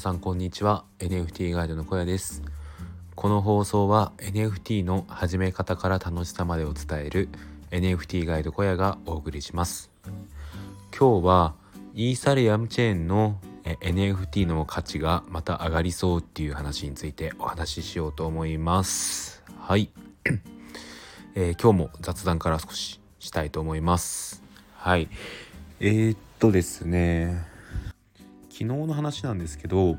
さんこんにちは。NFT ガイドの小屋です。この放送は NFT の始め方から楽しさまでを伝える NFT ガイド小屋がお送りします。今日はイーサリアムチェーンの NFT の価値がまた上がりそうっていう話についてお話ししようと思います。はい、えー、今日も雑談から少ししたいと思います。はい。えー、っとですね。昨日の話なんですけど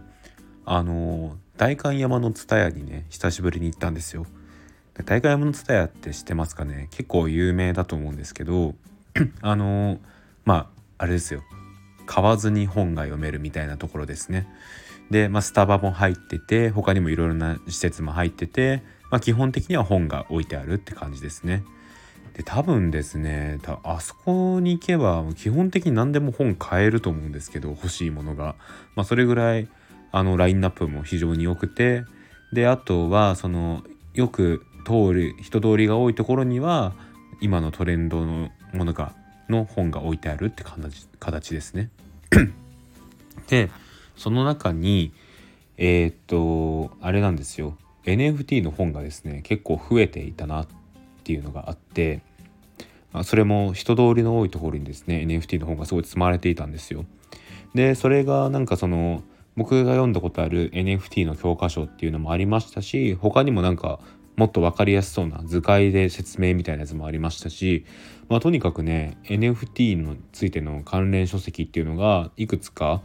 あの代官山の蔦屋にね久しぶりに行ったんですよ。代官山の蔦屋って知ってますかね？結構有名だと思うんですけど あのまああれですよ。買わずに本が読めるみたいなところですね。で、まあ、スタバも入ってて他にもいろいろな施設も入ってて、まあ、基本的には本が置いてあるって感じですね。で多分ですねあそこに行けば基本的に何でも本買えると思うんですけど欲しいものが、まあ、それぐらいあのラインナップも非常に良くてであとはそのよく通る人通りが多いところには今のトレンドのものがの本が置いてあるって形ですね。でその中にえー、っとあれなんですよ NFT の本がですね結構増えていたなっていうのがあってまあ、それも人通りの多いところにですね NFT の本がすごい積まれていたんですよ。でそれがなんかその僕が読んだことある NFT の教科書っていうのもありましたし他にもなんかもっと分かりやすそうな図解で説明みたいなやつもありましたし、まあ、とにかくね NFT についての関連書籍っていうのがいくつか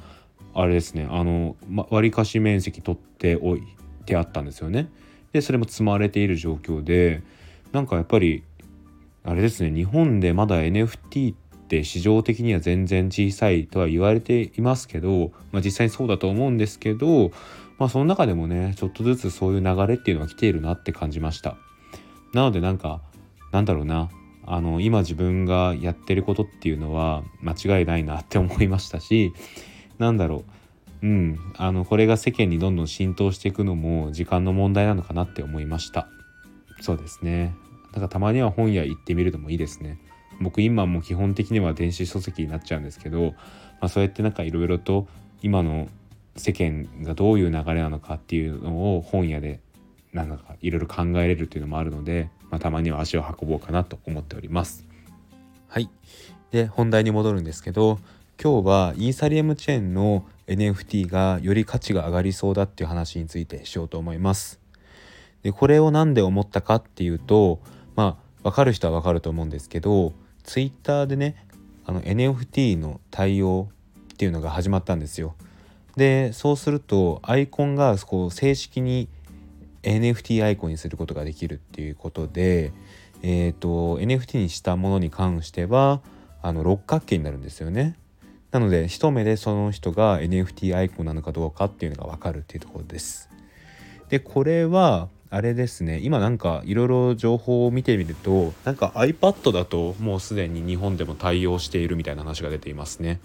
あれですねあの、ま、割かし面積取っておいてあったんですよね。でそれも積まれている状況でなんかやっぱりあれですね日本でまだ NFT って市場的には全然小さいとは言われていますけど、まあ、実際にそうだと思うんですけど、まあ、その中でもねちょっとずつそういう流れっていうのは来ているなって感じました。なのでなんかなんだろうなあの今自分がやってることっていうのは間違いないなって思いましたしなんだろううんあのこれが世間にどんどん浸透していくのも時間の問題なのかなって思いました。そうですね。だかたまには本屋行ってみるのもいいですね。僕今も基本的には電子書籍になっちゃうんですけど、まあ、そうやってなんかいろいろと今の世間がどういう流れなのかっていうのを本屋でなんかいろいろ考えれるっていうのもあるので、まあ、たまには足を運ぼうかなと思っております。はいで本題に戻るんですけど今日はイーサリアムチェーンの NFT がより価値が上がりそうだっていう話についてしようと思います。でこれを何で思ったかっていうと分かる人は分かると思うんですけど Twitter でねあの NFT の対応っていうのが始まったんですよ。でそうするとアイコンがこう正式に NFT アイコンにすることができるっていうことで、えーと、NFT にしたものに関してはあの六角形になるんですよね。なので一目でその人が NFT アイコンなのかどうかっていうのが分かるっていうところです。でこれはあれですね今なんかいろいろ情報を見てみるとなんか iPad だともうすでに日本でも対応しているみたいな話が出ていますね。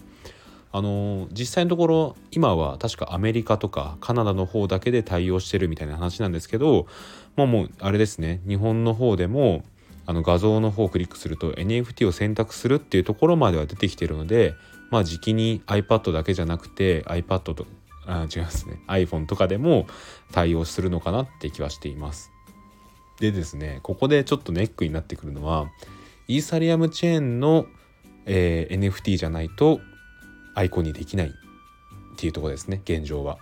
あの実際のところ今は確かアメリカとかカナダの方だけで対応してるみたいな話なんですけどもうもうあれですね日本の方でもあの画像の方をクリックすると NFT を選択するっていうところまでは出てきてるのでまあ時期に iPad だけじゃなくて iPad とあ違いますね。iPhone とかでも対応するのかなって気はしています。でですねここでちょっとネックになってくるのはイーサリアムチェーンの、えー、NFT じゃないとアイコンにできないっていうとこですね現状は。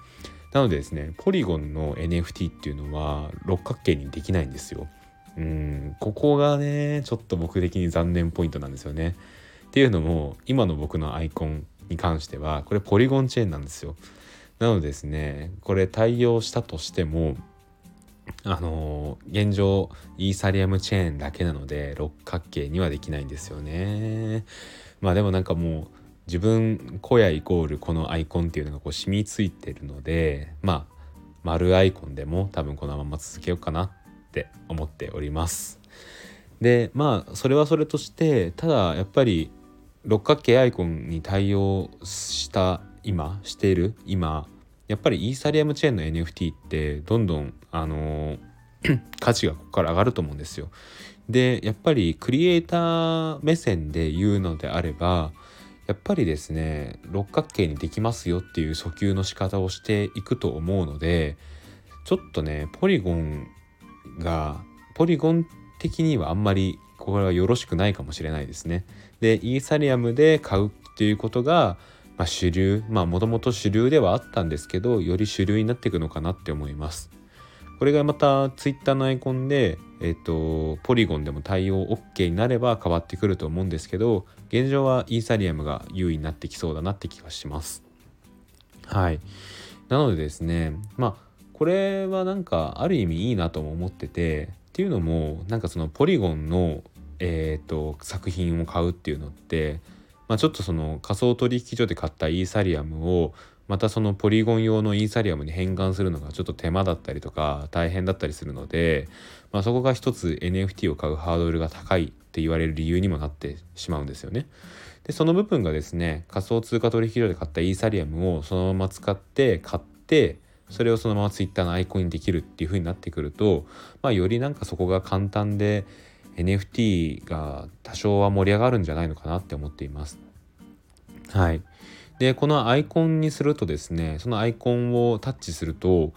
なのでですねポリゴンの NFT っていうのは六角形にできないんですよ。うんここがねちょっと僕的に残念ポイントなんですよね。っていうのも今の僕のアイコンに関してはこれポリゴンチェーンなんですよ。なのでですねこれ対応したとしてもあの現状イーサリアムチェーンだけなので六角形にはできないんですよね。まあでもなんかもう自分小屋イコールこのアイコンっていうのがこう染みついてるのでまあ丸アイコンでも多分このまま続けようかなって思っております。でまあそれはそれとしてただやっぱり六角形アイコンに対応した今している今やっぱりイーサリアムチェーンの NFT ってどんどんあの 価値がここから上がると思うんですよ。でやっぱりクリエイター目線で言うのであればやっぱりですね六角形にできますよっていう訴求の仕方をしていくと思うのでちょっとねポリゴンがポリゴン的にはあんまりこれはよろしくないかもしれないですね。でイーサリアムで買うっていうことが、まあ、主流まあもともと主流ではあったんですけどより主流になっていくのかなって思います。これがまた Twitter のアイコンで、えっ、と、ポリゴンでも対応 OK になれば変わってくると思うんですけど、現状はイーサリアムが優位になってきそうだなって気がします。はい。なのでですね、まあ、これはなんかある意味いいなとも思ってて、っていうのも、なんかそのポリゴンの、えっ、と、作品を買うっていうのって、まあ、ちょっとその仮想取引所で買ったイーサリアムをまたそのポリゴン用のイーサリアムに変換するのがちょっと手間だったりとか大変だったりするので、まあ、そこが一つ NFT を買うハードルが高いって言われる理由にもなってしまうんですよね。でその部分がですね仮想通貨取引所で買ったイーサリアムをそのまま使って買ってそれをそのまま Twitter のアイコンにできるっていう風になってくると、まあ、よりなんかそこが簡単で NFT が多少は盛り上がるんじゃないのかなって思っています。はい。でこのアイコンにするとですねそのアイコンをタッチすると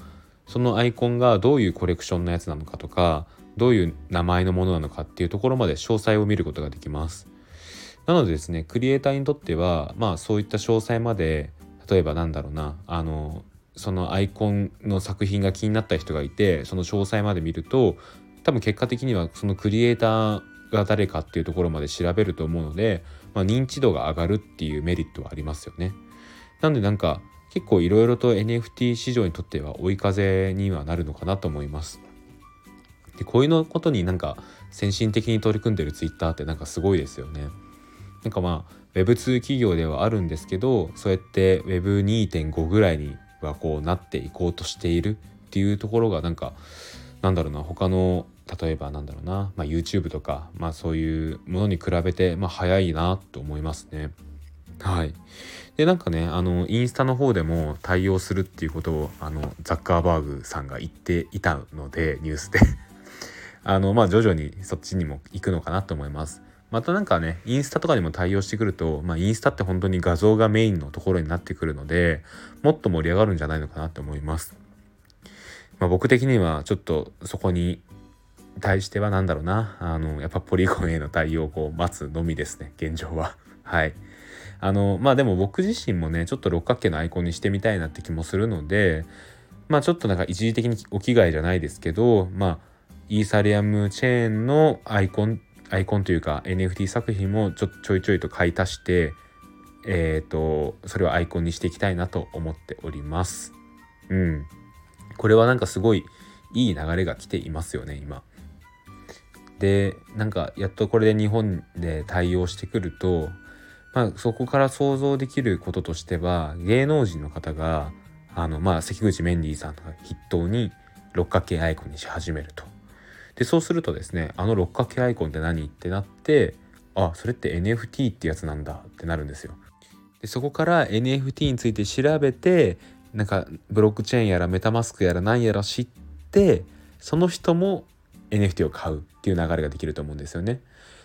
そのアイコンがどういうコレクションのやつなのかとかどういう名前のものなのかっていうところまで詳細を見ることができますなのでですねクリエイターにとってはまあそういった詳細まで例えばなんだろうなあのそのアイコンの作品が気になった人がいてその詳細まで見ると多分結果的にはそのクリエイターが誰かっていうところまで調べると思うのでまあ、認知度が上がるっていうメリットはありますよね。なんでなんか結構いろいろと NFT 市場にとっては追い風にはなるのかなと思います。でこういうのことになんか先進的に取り組んでる Twitter ってなんかすごいですよね。なんかまあ Web2 企業ではあるんですけどそうやって Web2.5 ぐらいにはこうなっていこうとしているっていうところがなんかなんだろうな他の例えばなんだろうな、まあ、YouTube とか、まあ、そういうものに比べて、まあ、早いなと思いますね。はい。で、なんかね、あの、インスタの方でも対応するっていうことを、あの、ザッカーバーグさんが言っていたので、ニュースで あの、まあ、徐々にそっちにも行くのかなと思います。またなんかね、インスタとかにも対応してくると、まあ、インスタって本当に画像がメインのところになってくるので、もっと盛り上がるんじゃないのかなと思います。まあ、僕的にはちょっとそこに対しては何だろうな。あのやっぱポリゴンへの対応をこう待つのみですね。現状は。はい。あのまあでも僕自身もねちょっと六角形のアイコンにしてみたいなって気もするのでまあちょっとなんか一時的にお着替えじゃないですけどまあイーサリアムチェーンのアイコンアイコンというか NFT 作品もちょちょいちょいと買い足してえっ、ー、とそれをアイコンにしていきたいなと思っております。うん。これはなんかすごいいい流れが来ていますよね今でなんかやっとこれで日本で対応してくると、まあ、そこから想像できることとしては芸能人の方があの、まあ、関口メンディーさんとか筆頭に六角形アイコンにし始めると。でそうするとですねあの六角形アイコンって何ってなってあそれって NFT ってやつなんだってなるんですよ。でそこから NFT について調べてなんかブロックチェーンやらメタマスクやら何やら知ってその人も NFT を買うっていう流れができると思うんですよね。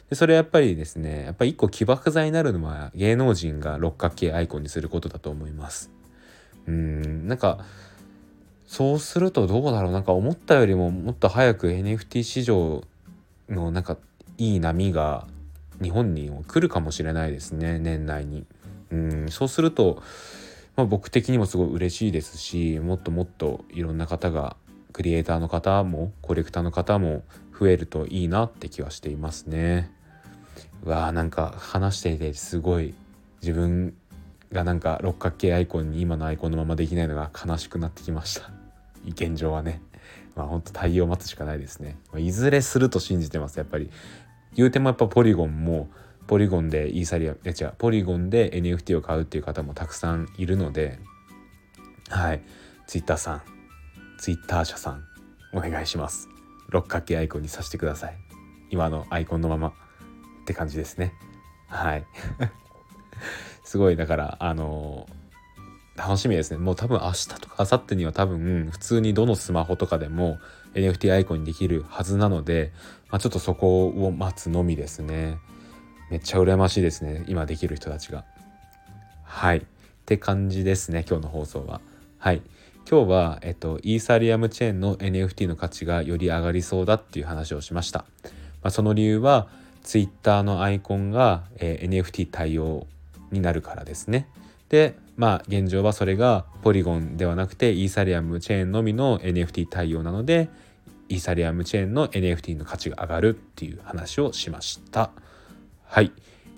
でそれはやっぱりですねやっぱり一個起爆剤になるのは芸能人が六角形アイコンにすることだと思います。うんなんかそうするとどうだろうなんか思ったよりももっと早く NFT 市場のなんかいい波が日本にも来るかもしれないですね年内に。うんそうすると、まあ、僕的にもすごい嬉しいですしもっともっといろんな方がクリエイターの方もコレクターの方も増えるといいなって気はしていますね。うわーなんか話していてすごい自分がなんか六角形アイコンに今のアイコンのままできないのが悲しくなってきました。現状はね。まあほんと対応待つしかないですね。いずれすると信じてます。やっぱり。言うてもやっぱポリゴンもポリゴンでイーサリアム、え違う、ポリゴンで NFT を買うっていう方もたくさんいるので、はい。ツイッターさん、ツイッター社さんお願いします。六角形アイコンにさせてください。今のアイコンのまま。って感じですね。はい。すごいだからあのー、楽しみですね。もう多分明日とか明後日には多分普通にどのスマホとかでも NFT アイコンにできるはずなので、まあ、ちょっとそこを待つのみですね。めっちゃ羨ましいですね今できる人たちが。はい。って感じですね今日の放送は。はい。今日は、えっと、イーサリアムチェーンの NFT の価値がより上がりそうだっていう話をしました、まあ、その理由は Twitter のアイコンが、えー、NFT 対応になるからですね。でまあ現状はそれがポリゴンではなくてイーサリアムチェーンのみの NFT 対応なのでイーサリアムチェーンの NFT の価値が上がるっていう話をしました。はい、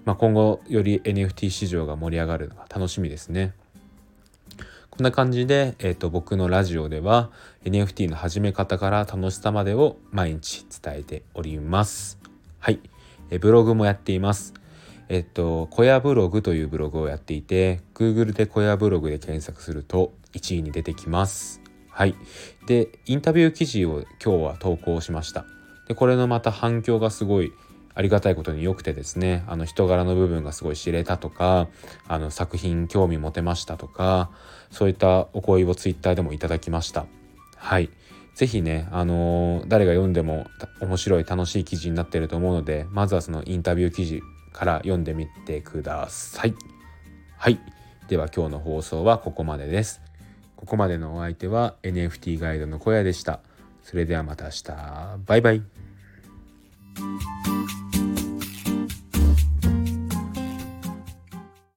まあ、今後より NFT 市場が盛り上がるのが楽しみですねこんな感じで、えーと、僕のラジオでは NFT の始め方から楽しさまでを毎日伝えておりますはいえブログもやっていますえっと、小屋ブログというブログをやっていて、Google で小屋ブログで検索すると1位に出てきます。はい。で、インタビュー記事を今日は投稿しました。で、これのまた反響がすごいありがたいことに良くてですね、あの人柄の部分がすごい知れたとか、あの作品興味持てましたとか、そういったお声を Twitter でもいただきました。はい。是非ね、あのー、誰が読んでも面白い楽しい記事になってると思うので、まずはそのインタビュー記事から読んでみてください。はい。では今日の放送はここまでです。ここまでのお相手は NFT ガイドの小屋でした。それではまた明日。バイバイ。